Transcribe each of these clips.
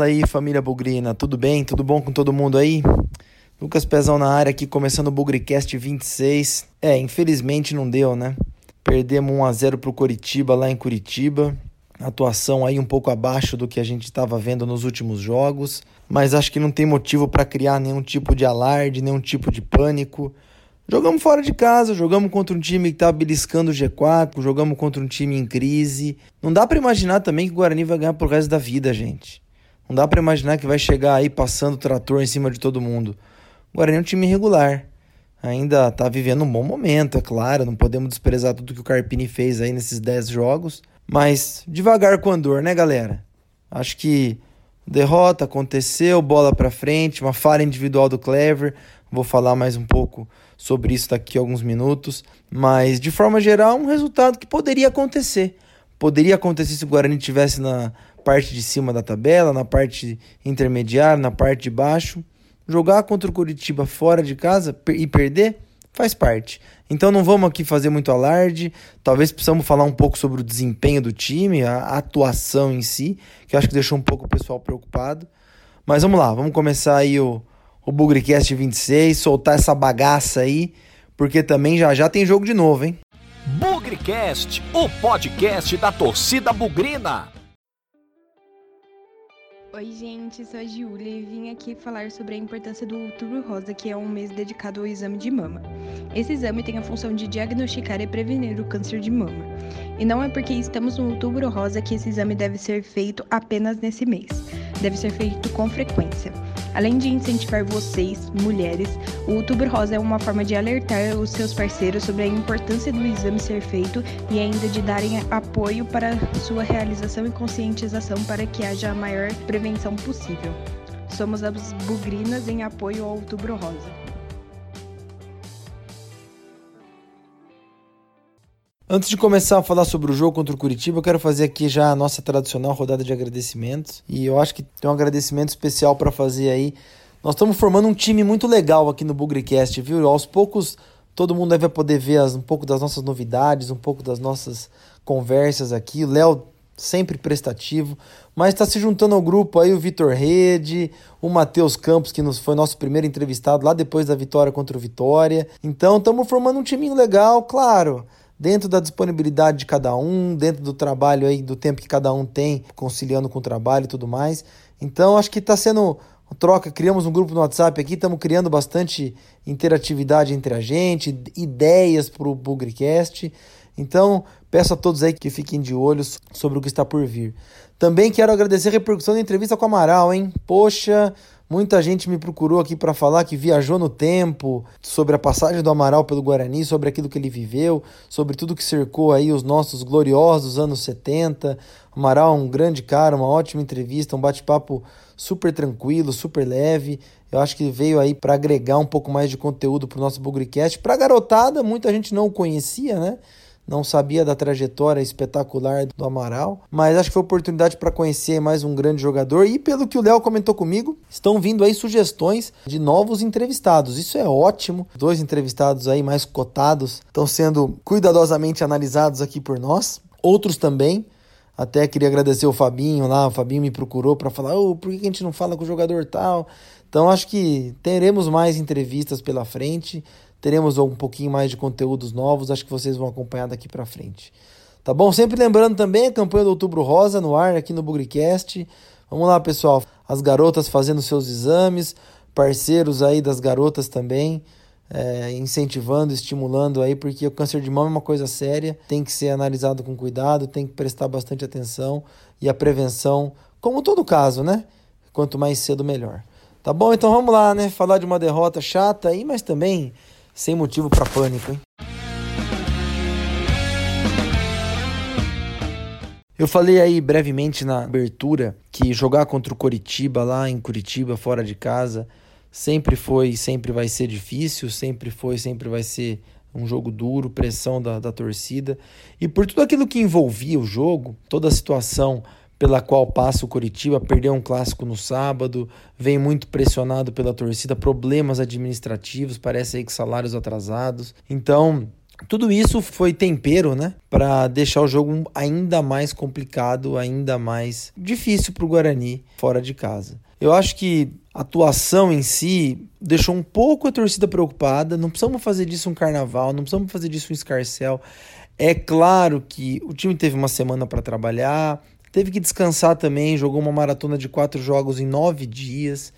Fala aí, família Bugrina, tudo bem? Tudo bom com todo mundo aí? Lucas Pezão na área aqui, começando o Bugricast 26. É, infelizmente não deu, né? Perdemos 1 a 0 pro Coritiba lá em Curitiba. Atuação aí um pouco abaixo do que a gente estava vendo nos últimos jogos, mas acho que não tem motivo para criar nenhum tipo de alarde, nenhum tipo de pânico. Jogamos fora de casa, jogamos contra um time que tá beliscando o G4, jogamos contra um time em crise. Não dá para imaginar também que o Guarani vai ganhar pro resto da vida, gente. Não dá para imaginar que vai chegar aí passando o trator em cima de todo mundo. O Guarani é um time irregular. Ainda está vivendo um bom momento, é claro. Não podemos desprezar tudo que o Carpini fez aí nesses 10 jogos. Mas devagar com andor, né, galera? Acho que derrota aconteceu, bola para frente, uma falha individual do Clever. Vou falar mais um pouco sobre isso daqui a alguns minutos. Mas, de forma geral, um resultado que poderia acontecer. Poderia acontecer se o Guarani estivesse na parte de cima da tabela, na parte intermediária, na parte de baixo. Jogar contra o Curitiba fora de casa e perder faz parte. Então não vamos aqui fazer muito alarde. Talvez precisamos falar um pouco sobre o desempenho do time, a atuação em si, que eu acho que deixou um pouco o pessoal preocupado. Mas vamos lá, vamos começar aí o, o Bugrecast 26, soltar essa bagaça aí, porque também já já tem jogo de novo, hein? Bugrecast, o podcast da torcida bugrina. Oi, gente, sou a Giulia e vim aqui falar sobre a importância do Outubro Rosa, que é um mês dedicado ao exame de mama. Esse exame tem a função de diagnosticar e prevenir o câncer de mama. E não é porque estamos no Outubro Rosa que esse exame deve ser feito apenas nesse mês. Deve ser feito com frequência. Além de incentivar vocês, mulheres, o Outubro Rosa é uma forma de alertar os seus parceiros sobre a importância do exame ser feito e ainda de darem apoio para sua realização e conscientização para que haja a maior prevenção possível. Somos as Bugrinas em apoio ao Outubro Rosa. Antes de começar a falar sobre o jogo contra o Curitiba, eu quero fazer aqui já a nossa tradicional rodada de agradecimentos. E eu acho que tem um agradecimento especial para fazer aí. Nós estamos formando um time muito legal aqui no Bugrecast, viu? Aos poucos todo mundo deve poder ver as, um pouco das nossas novidades, um pouco das nossas conversas aqui. O Léo sempre prestativo, mas está se juntando ao grupo aí o Vitor Rede, o Matheus Campos, que nos foi nosso primeiro entrevistado lá depois da vitória contra o Vitória. Então estamos formando um timinho legal, claro dentro da disponibilidade de cada um, dentro do trabalho aí, do tempo que cada um tem, conciliando com o trabalho e tudo mais. Então, acho que está sendo troca, criamos um grupo no WhatsApp aqui, estamos criando bastante interatividade entre a gente, ideias para o Bugrecast. Então, peço a todos aí que fiquem de olhos sobre o que está por vir. Também quero agradecer a repercussão da entrevista com o Amaral, hein? Poxa, Muita gente me procurou aqui para falar que viajou no tempo, sobre a passagem do Amaral pelo Guarani, sobre aquilo que ele viveu, sobre tudo que cercou aí os nossos gloriosos anos 70. Amaral é um grande cara, uma ótima entrevista, um bate-papo super tranquilo, super leve. Eu acho que veio aí para agregar um pouco mais de conteúdo para o nosso Bugrecast. Para garotada, muita gente não o conhecia, né? Não sabia da trajetória espetacular do Amaral, mas acho que foi oportunidade para conhecer mais um grande jogador e pelo que o Léo comentou comigo, estão vindo aí sugestões de novos entrevistados. Isso é ótimo. Dois entrevistados aí mais cotados estão sendo cuidadosamente analisados aqui por nós. Outros também até queria agradecer o Fabinho lá, o Fabinho me procurou para falar, oh, por que a gente não fala com o jogador tal? Então acho que teremos mais entrevistas pela frente teremos um pouquinho mais de conteúdos novos, acho que vocês vão acompanhar daqui para frente. Tá bom? Sempre lembrando também a campanha do Outubro Rosa no ar aqui no Bugricast. Vamos lá, pessoal. As garotas fazendo seus exames, parceiros aí das garotas também, é, incentivando, estimulando aí, porque o câncer de mama é uma coisa séria, tem que ser analisado com cuidado, tem que prestar bastante atenção e a prevenção, como todo caso, né? Quanto mais cedo, melhor. Tá bom? Então vamos lá, né? Falar de uma derrota chata aí, mas também sem motivo para pânico, hein? Eu falei aí brevemente na abertura que jogar contra o Coritiba lá em Curitiba, fora de casa, sempre foi, sempre vai ser difícil, sempre foi, sempre vai ser um jogo duro, pressão da, da torcida. E por tudo aquilo que envolvia o jogo, toda a situação pela qual passa o Curitiba, perdeu um clássico no sábado, vem muito pressionado pela torcida, problemas administrativos, parece aí que salários atrasados. Então, Tudo isso foi tempero, né, para deixar o jogo ainda mais complicado, ainda mais difícil para o Guarani fora de casa. Eu acho que a atuação em si deixou um pouco a torcida preocupada. Não precisamos fazer disso um carnaval, não precisamos fazer disso um escarcel. É claro que o time teve uma semana para trabalhar, teve que descansar também, jogou uma maratona de quatro jogos em nove dias.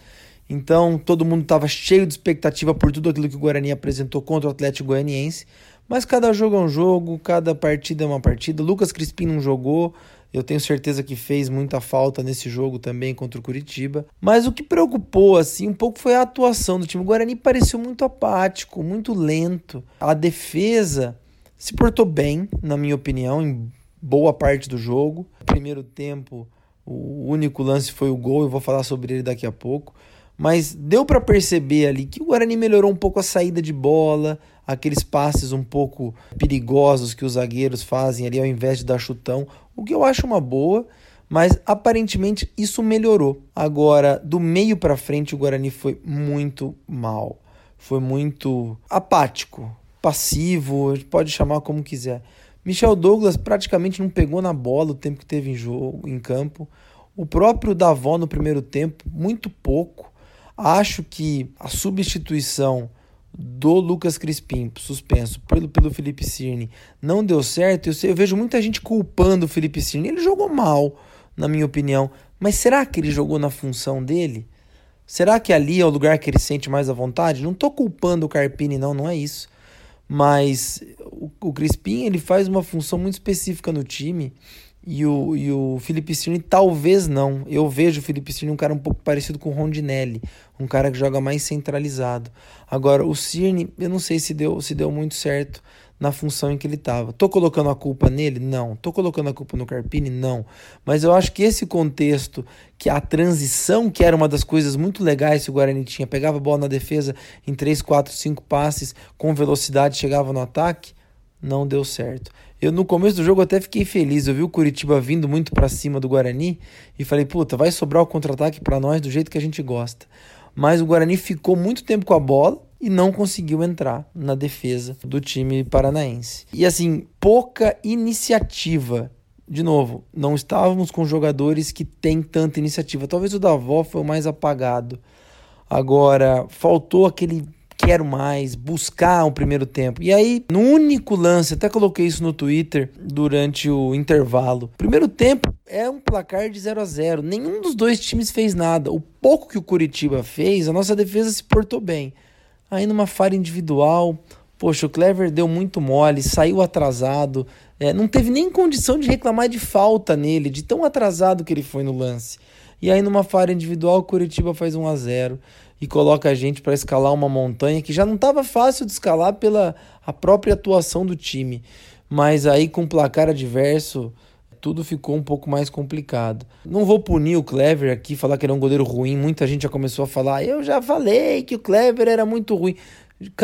Então todo mundo estava cheio de expectativa por tudo aquilo que o Guarani apresentou contra o Atlético Goianiense. Mas cada jogo é um jogo, cada partida é uma partida. Lucas Crispim não jogou, eu tenho certeza que fez muita falta nesse jogo também contra o Curitiba. Mas o que preocupou assim um pouco foi a atuação do time. O Guarani pareceu muito apático, muito lento. A defesa se portou bem, na minha opinião, em boa parte do jogo. Primeiro tempo, o único lance foi o gol, eu vou falar sobre ele daqui a pouco. Mas deu para perceber ali que o Guarani melhorou um pouco a saída de bola, aqueles passes um pouco perigosos que os zagueiros fazem ali ao invés de dar chutão, o que eu acho uma boa, mas aparentemente isso melhorou. Agora, do meio para frente, o Guarani foi muito mal, foi muito apático, passivo, pode chamar como quiser. Michel Douglas praticamente não pegou na bola o tempo que teve em jogo, em campo. O próprio Davó no primeiro tempo, muito pouco. Acho que a substituição do Lucas Crispim, suspenso pelo, pelo Felipe Cirne, não deu certo, eu, eu vejo muita gente culpando o Felipe Cirne. Ele jogou mal, na minha opinião. Mas será que ele jogou na função dele? Será que ali é o lugar que ele sente mais à vontade? Não estou culpando o Carpini, não, não é isso. Mas o, o Crispim ele faz uma função muito específica no time e o, e o Felipe Cirne talvez não. Eu vejo o Felipe Cirne um cara um pouco parecido com o Rondinelli, um cara que joga mais centralizado. Agora, o Cirne, eu não sei se deu, se deu muito certo na função em que ele estava. Tô colocando a culpa nele? Não. Tô colocando a culpa no Carpini? Não. Mas eu acho que esse contexto, que a transição, que era uma das coisas muito legais que o Guarani tinha, pegava a bola na defesa em 3, 4, 5 passes, com velocidade chegava no ataque, não deu certo. Eu no começo do jogo até fiquei feliz. Eu vi o Curitiba vindo muito para cima do Guarani e falei, puta, vai sobrar o contra-ataque para nós do jeito que a gente gosta. Mas o Guarani ficou muito tempo com a bola e não conseguiu entrar na defesa do time paranaense. E assim, pouca iniciativa. De novo, não estávamos com jogadores que têm tanta iniciativa. Talvez o Davó foi o mais apagado. Agora, faltou aquele quero mais, buscar o primeiro tempo. E aí, no único lance, até coloquei isso no Twitter durante o intervalo. Primeiro tempo é um placar de 0 a 0. Nenhum dos dois times fez nada. O pouco que o Curitiba fez, a nossa defesa se portou bem. Aí numa falha individual, poxa, o Clever deu muito mole, saiu atrasado, é, não teve nem condição de reclamar de falta nele, de tão atrasado que ele foi no lance. E aí numa falha individual, o Curitiba faz 1 a 0 e coloca a gente para escalar uma montanha que já não estava fácil de escalar pela a própria atuação do time. Mas aí com placar adverso, tudo ficou um pouco mais complicado. Não vou punir o Clever aqui, falar que ele é um goleiro ruim. Muita gente já começou a falar, eu já falei que o Clever era muito ruim.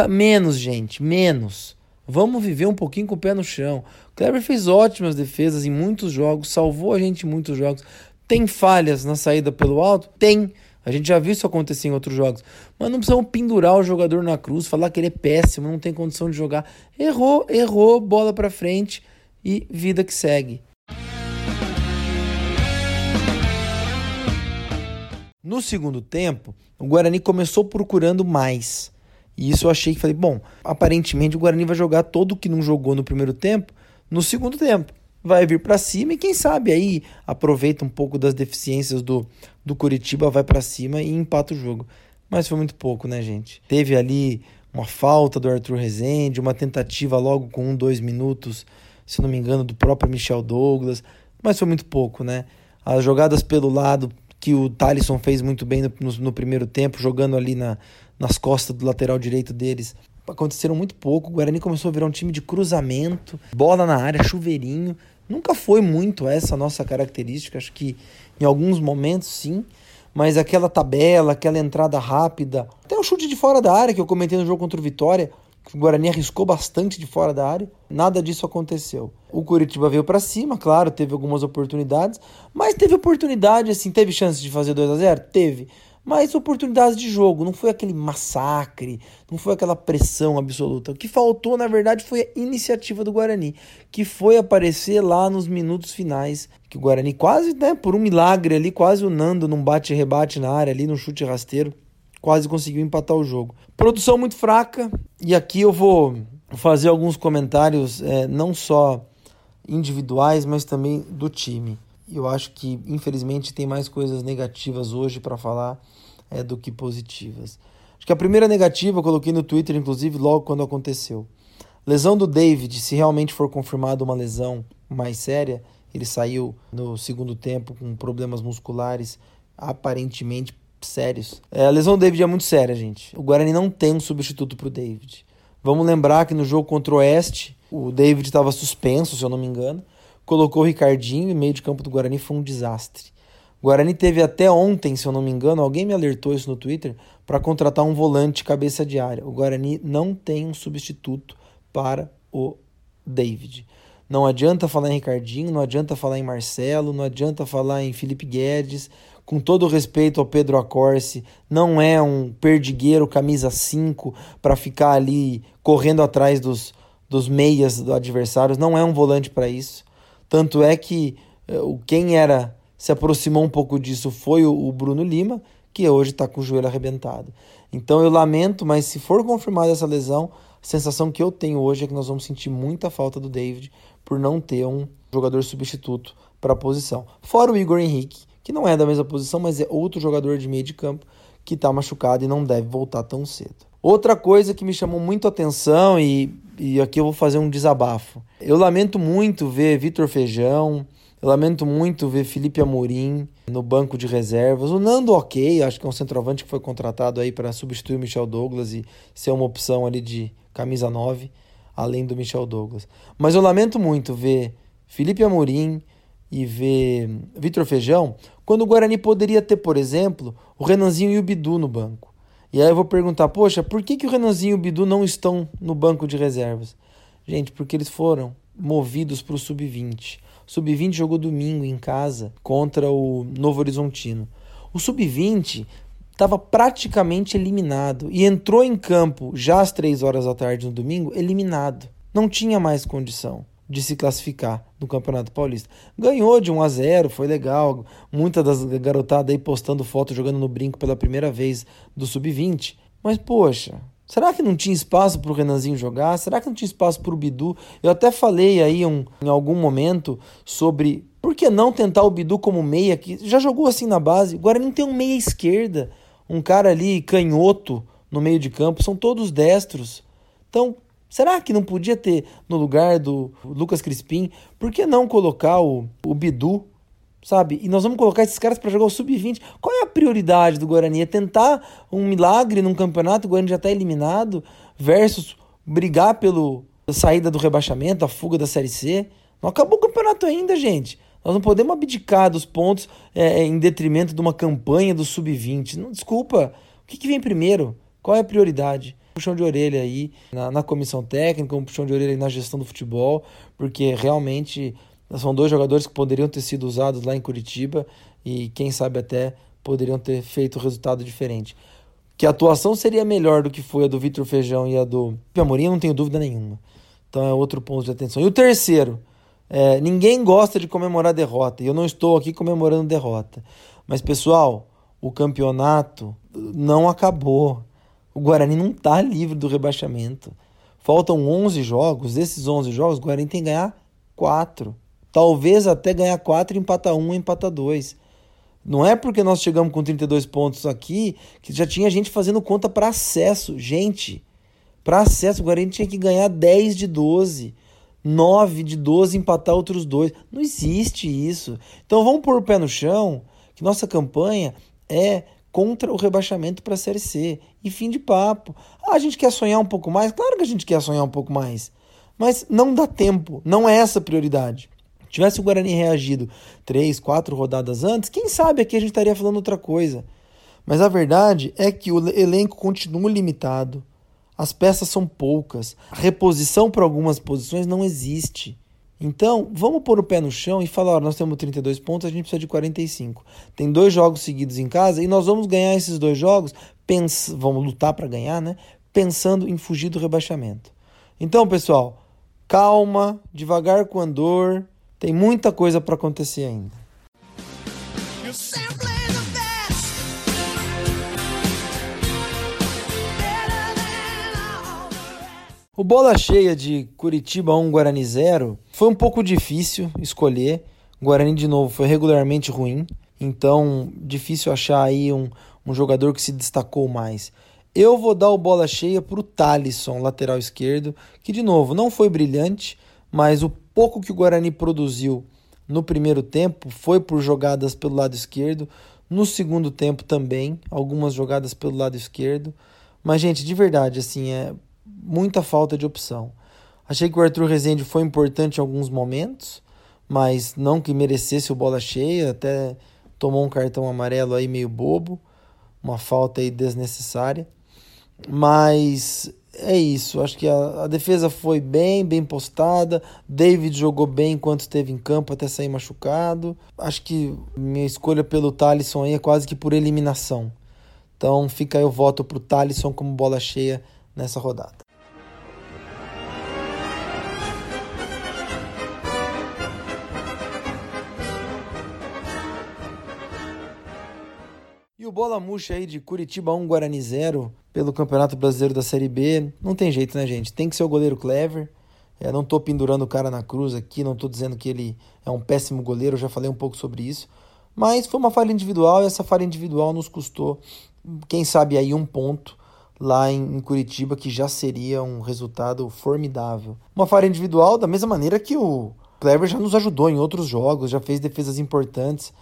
Menos, gente, menos. Vamos viver um pouquinho com o pé no chão. O Clever fez ótimas defesas em muitos jogos, salvou a gente em muitos jogos. Tem falhas na saída pelo alto? Tem. A gente já viu isso acontecer em outros jogos. Mas não precisamos pendurar o jogador na cruz, falar que ele é péssimo, não tem condição de jogar. Errou, errou, bola para frente e vida que segue. No segundo tempo, o Guarani começou procurando mais. E isso eu achei que falei, bom, aparentemente o Guarani vai jogar todo o que não jogou no primeiro tempo no segundo tempo vai vir para cima e quem sabe aí aproveita um pouco das deficiências do, do Curitiba, vai para cima e empata o jogo. Mas foi muito pouco, né, gente? Teve ali uma falta do Arthur Rezende, uma tentativa logo com um, dois minutos, se não me engano, do próprio Michel Douglas, mas foi muito pouco, né? As jogadas pelo lado que o Thalisson fez muito bem no, no, no primeiro tempo, jogando ali na, nas costas do lateral direito deles, aconteceram muito pouco. O Guarani começou a virar um time de cruzamento, bola na área, chuveirinho. Nunca foi muito essa nossa característica, acho que em alguns momentos sim, mas aquela tabela, aquela entrada rápida, até o chute de fora da área que eu comentei no jogo contra o Vitória, o Guarani arriscou bastante de fora da área, nada disso aconteceu. O Curitiba veio para cima, claro, teve algumas oportunidades, mas teve oportunidade assim, teve chance de fazer 2 a 0, teve mas oportunidades de jogo, não foi aquele massacre, não foi aquela pressão absoluta. O que faltou, na verdade, foi a iniciativa do Guarani, que foi aparecer lá nos minutos finais, que o Guarani quase, né, por um milagre ali, quase o Nando num bate-rebate na área ali, no chute rasteiro, quase conseguiu empatar o jogo. Produção muito fraca, e aqui eu vou fazer alguns comentários, é, não só individuais, mas também do time. Eu acho que, infelizmente, tem mais coisas negativas hoje para falar é, do que positivas. Acho que a primeira negativa eu coloquei no Twitter, inclusive, logo quando aconteceu. Lesão do David, se realmente for confirmada uma lesão mais séria, ele saiu no segundo tempo com problemas musculares aparentemente sérios. É, a lesão do David é muito séria, gente. O Guarani não tem um substituto para o David. Vamos lembrar que no jogo contra o Oeste, o David estava suspenso, se eu não me engano colocou o Ricardinho e meio de campo do Guarani foi um desastre. O Guarani teve até ontem, se eu não me engano, alguém me alertou isso no Twitter, para contratar um volante cabeça de área. O Guarani não tem um substituto para o David. Não adianta falar em Ricardinho, não adianta falar em Marcelo, não adianta falar em Felipe Guedes. Com todo o respeito ao Pedro Acorce, não é um perdigueiro camisa 5 para ficar ali correndo atrás dos, dos meias do adversário, não é um volante para isso. Tanto é que eh, o quem era se aproximou um pouco disso foi o, Bruno Lima, que hoje está com o joelho arrebentado. Então eu lamento, mas se for confirmada essa lesão, a sensação que eu tenho hoje é que nós vamos sentir muita falta do David por não ter um jogador substituto para a posição. Fora o Igor Henrique, que não é da mesma posição, mas é outro jogador de meio de campo que está machucado e não deve voltar tão cedo. Outra coisa que me chamou muito a atenção e e aqui eu vou fazer um desabafo. Eu lamento muito ver Vitor Feijão, eu lamento muito ver Felipe Amorim no banco de reservas. O Nando, ok, acho que é um centroavante que foi contratado aí para substituir o Michel Douglas e ser uma opção ali de camisa 9, além do Michel Douglas. Mas eu lamento muito ver Felipe Amorim e ver Vitor Feijão quando o Guarani poderia ter, por exemplo, o Renanzinho e o Bidu no banco. E aí eu vou perguntar, poxa, por que, que o Renanzinho e o Bidu não estão no banco de reservas? Gente, porque eles foram movidos para o Sub-20. O Sub-20 jogou domingo em casa contra o Novo Horizontino. O Sub-20 estava praticamente eliminado e entrou em campo já às três horas da tarde no domingo, eliminado. Não tinha mais condição de se classificar no Campeonato Paulista. Ganhou de 1 a 0, foi legal. Muita das garotadas aí postando foto jogando no brinco pela primeira vez do sub-20. Mas poxa, será que não tinha espaço para o Renanzinho jogar? Será que não tinha espaço para o Bidu? Eu até falei aí um, em algum momento sobre por que não tentar o Bidu como meia que já jogou assim na base. O Guarani tem um meia esquerda, um cara ali canhoto no meio de campo, são todos destros. Então, Será que não podia ter no lugar do Lucas Crispim? Por que não colocar o, o Bidu? Sabe? E nós vamos colocar esses caras para jogar o sub-20. Qual é a prioridade do Guarani? É tentar um milagre num campeonato, o Guarani já está eliminado, versus brigar pela saída do rebaixamento, a fuga da Série C. Não acabou o campeonato ainda, gente. Nós não podemos abdicar dos pontos é, em detrimento de uma campanha do sub-20. Desculpa. O que, que vem primeiro? Qual é a prioridade? Puxão de orelha aí na, na comissão técnica, um puxão de orelha na gestão do futebol, porque realmente são dois jogadores que poderiam ter sido usados lá em Curitiba e quem sabe até poderiam ter feito resultado diferente. Que a atuação seria melhor do que foi a do Vitor Feijão e a do Amorim, não tenho dúvida nenhuma. Então é outro ponto de atenção. E o terceiro, é, ninguém gosta de comemorar derrota, e eu não estou aqui comemorando derrota. Mas, pessoal, o campeonato não acabou. O Guarani não está livre do rebaixamento. Faltam 11 jogos. Desses 11 jogos, o Guarani tem que ganhar 4. Talvez até ganhar 4 e empatar 1 e empatar 2. Não é porque nós chegamos com 32 pontos aqui que já tinha gente fazendo conta para acesso. Gente, para acesso, o Guarani tinha que ganhar 10 de 12. 9 de 12 empatar outros dois. Não existe isso. Então vamos pôr o pé no chão que nossa campanha é contra o rebaixamento para a Série C. E fim de papo. Ah, a gente quer sonhar um pouco mais? Claro que a gente quer sonhar um pouco mais. Mas não dá tempo, não é essa a prioridade. Tivesse o Guarani reagido três, quatro rodadas antes, quem sabe aqui a gente estaria falando outra coisa. Mas a verdade é que o elenco continua limitado. As peças são poucas. A reposição para algumas posições não existe. Então, vamos pôr o pé no chão e falar: olha, nós temos 32 pontos, a gente precisa de 45. Tem dois jogos seguidos em casa e nós vamos ganhar esses dois jogos, pens vamos lutar para ganhar, né? Pensando em fugir do rebaixamento. Então, pessoal, calma, devagar com andor, tem muita coisa para acontecer ainda. O bola cheia de Curitiba 1 Guarani 0 foi um pouco difícil escolher. O Guarani de novo foi regularmente ruim, então difícil achar aí um, um jogador que se destacou mais. Eu vou dar o bola cheia para o Talisson, lateral esquerdo, que de novo não foi brilhante, mas o pouco que o Guarani produziu no primeiro tempo foi por jogadas pelo lado esquerdo, no segundo tempo também, algumas jogadas pelo lado esquerdo. Mas, gente, de verdade, assim, é muita falta de opção. Achei que o Arthur Rezende foi importante em alguns momentos, mas não que merecesse o bola cheia, até tomou um cartão amarelo aí meio bobo, uma falta aí desnecessária. Mas é isso, acho que a, a, defesa foi bem, bem postada. David jogou bem enquanto esteve em campo até sair machucado. Acho que minha escolha pelo Talisson aí é quase que por eliminação. Então fica aí o voto pro Talisson como bola cheia nessa rodada. o bola murcha aí de Curitiba 1 Guarani 0 pelo Campeonato Brasileiro da Série B, não tem jeito, né, gente? Tem que ser o goleiro clever. É, não tô pendurando o cara na cruz aqui, não tô dizendo que ele é um péssimo goleiro, já falei um pouco sobre isso. Mas foi uma falha individual e essa falha individual nos custou, quem sabe aí, um ponto lá em, Curitiba, que já seria um resultado formidável. Uma falha individual da mesma maneira que o Clever já nos ajudou em outros jogos, já fez defesas importantes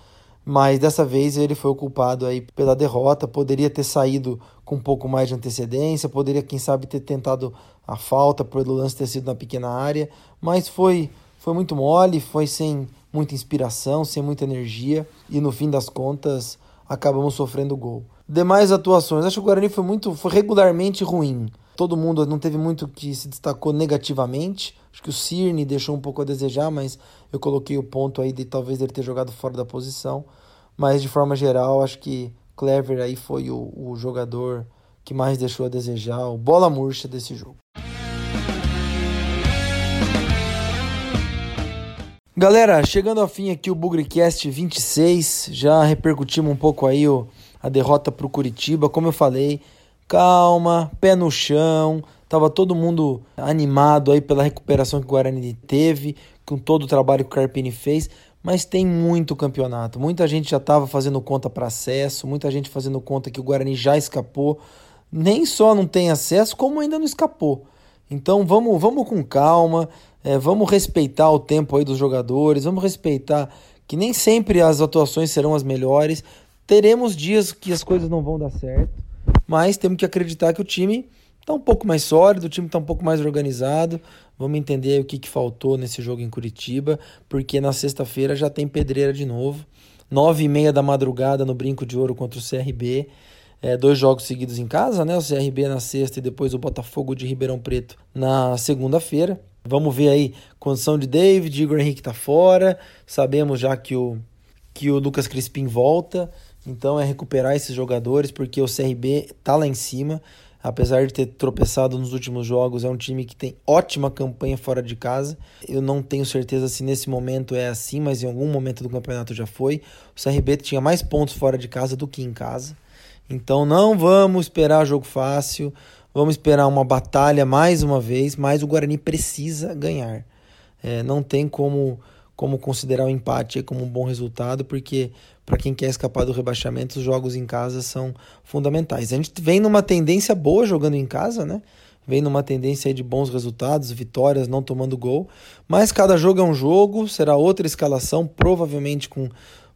mas dessa vez ele foi o culpado aí pela derrota, poderia ter saído com um pouco mais de antecedência, poderia quem sabe ter tentado a falta pelo lance ter sido na pequena área, mas foi foi muito mole, foi sem muita inspiração, sem muita energia e no fim das contas acabamos sofrendo gol. Demais atuações, acho que o Guarani foi muito foi regularmente ruim. Todo mundo não teve muito que se destacou negativamente. Acho que o Cirne deixou um pouco a desejar, mas eu coloquei o ponto aí de talvez ele ter jogado fora da posição. Mas de forma geral, acho que Clever aí foi o, o jogador que mais deixou a desejar, o bola murcha desse jogo. Galera, chegando ao fim aqui o Bugrecast 26, já repercutimos um pouco aí o, a derrota para o Curitiba, como eu falei, calma, pé no chão, Tava todo mundo animado aí pela recuperação que o Guarani teve, com todo o trabalho que o Carpini fez, mas tem muito campeonato. Muita gente já estava fazendo conta para acesso, muita gente fazendo conta que o Guarani já escapou. Nem só não tem acesso, como ainda não escapou. Então vamos, vamos com calma, é, vamos respeitar o tempo aí dos jogadores, vamos respeitar que nem sempre as atuações serão as melhores. Teremos dias que as coisas não vão dar certo, mas temos que acreditar que o time Está um pouco mais sólido, o time está um pouco mais organizado. Vamos entender o que, que faltou nesse jogo em Curitiba, porque na sexta-feira já tem pedreira de novo. Nove e meia da madrugada no Brinco de Ouro contra o CRB. É, dois jogos seguidos em casa, né? O CRB na sexta e depois o Botafogo de Ribeirão Preto na segunda-feira. Vamos ver aí condição de David, Igor Henrique tá fora. Sabemos já que o, que o Lucas Crispim volta. Então é recuperar esses jogadores, porque o CRB tá lá em cima apesar de ter tropeçado nos últimos jogos, é um time que tem ótima campanha fora de casa. Eu não tenho certeza se nesse momento é assim, mas em algum momento do campeonato já foi. O CRB tinha mais pontos fora de casa do que em casa. Então não vamos esperar jogo fácil, vamos esperar uma batalha mais uma vez, mas o Guarani precisa ganhar. É, não tem como, como considerar o empate como um bom resultado, porque para quem quer escapar do rebaixamento, os jogos em casa são fundamentais. A gente vem numa tendência boa jogando em casa, né? Vem numa tendência de bons resultados, vitórias, não tomando gol. Mas cada jogo é um jogo, será outra escalação, provavelmente com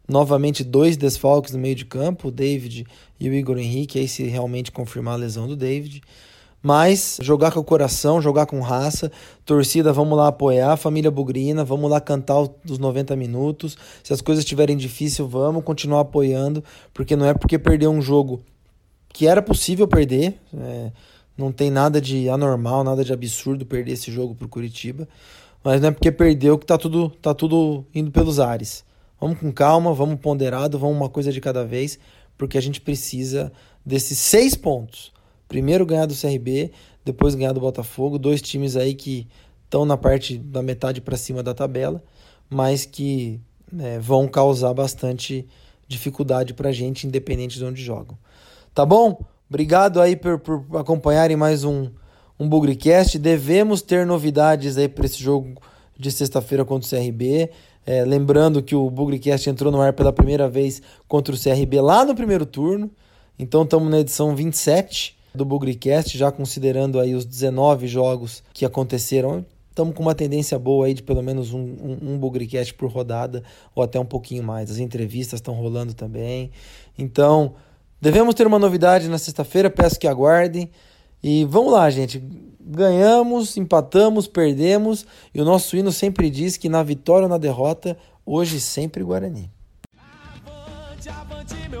novamente dois desfalques no meio de campo, o David e o Igor Henrique, aí se realmente confirmar a lesão do David. Mas jogar com o coração, jogar com raça, torcida, vamos lá apoiar, família Bugrina, vamos lá cantar os 90 minutos. Se as coisas estiverem difíceis, vamos continuar apoiando, porque não é porque perdeu um jogo que era possível perder, é, não tem nada de anormal, nada de absurdo perder esse jogo para o Curitiba. mas não é porque perdeu que tá tudo, tá tudo indo pelos ares. Vamos com calma, vamos ponderado, vamos uma coisa de cada vez, porque a gente precisa desses seis pontos. Primeiro ganhar do CRB, depois ganhar do Botafogo, dois times aí que estão na parte da metade para cima da tabela, mas que né, vão causar bastante dificuldade para a gente, independente de onde jogam. Tá bom? Obrigado aí por, por acompanharem mais um, um Bugrecast. Devemos ter novidades aí para esse jogo de sexta-feira contra o CRB. É, lembrando que o Bugrecast entrou no ar pela primeira vez contra o CRB lá no primeiro turno. Então estamos na edição 27 do Bugrecast, já considerando aí os 19 jogos que aconteceram. Estamos com uma tendência boa aí de pelo menos um, um, um Bugrecast por rodada, ou até um pouquinho mais. As entrevistas estão rolando também. Então, devemos ter uma novidade na sexta-feira, peço que aguardem. E vamos lá, gente ganhamos, empatamos, perdemos, e o nosso hino sempre diz que na vitória ou na derrota, hoje sempre Guarani. Avante, avante, meu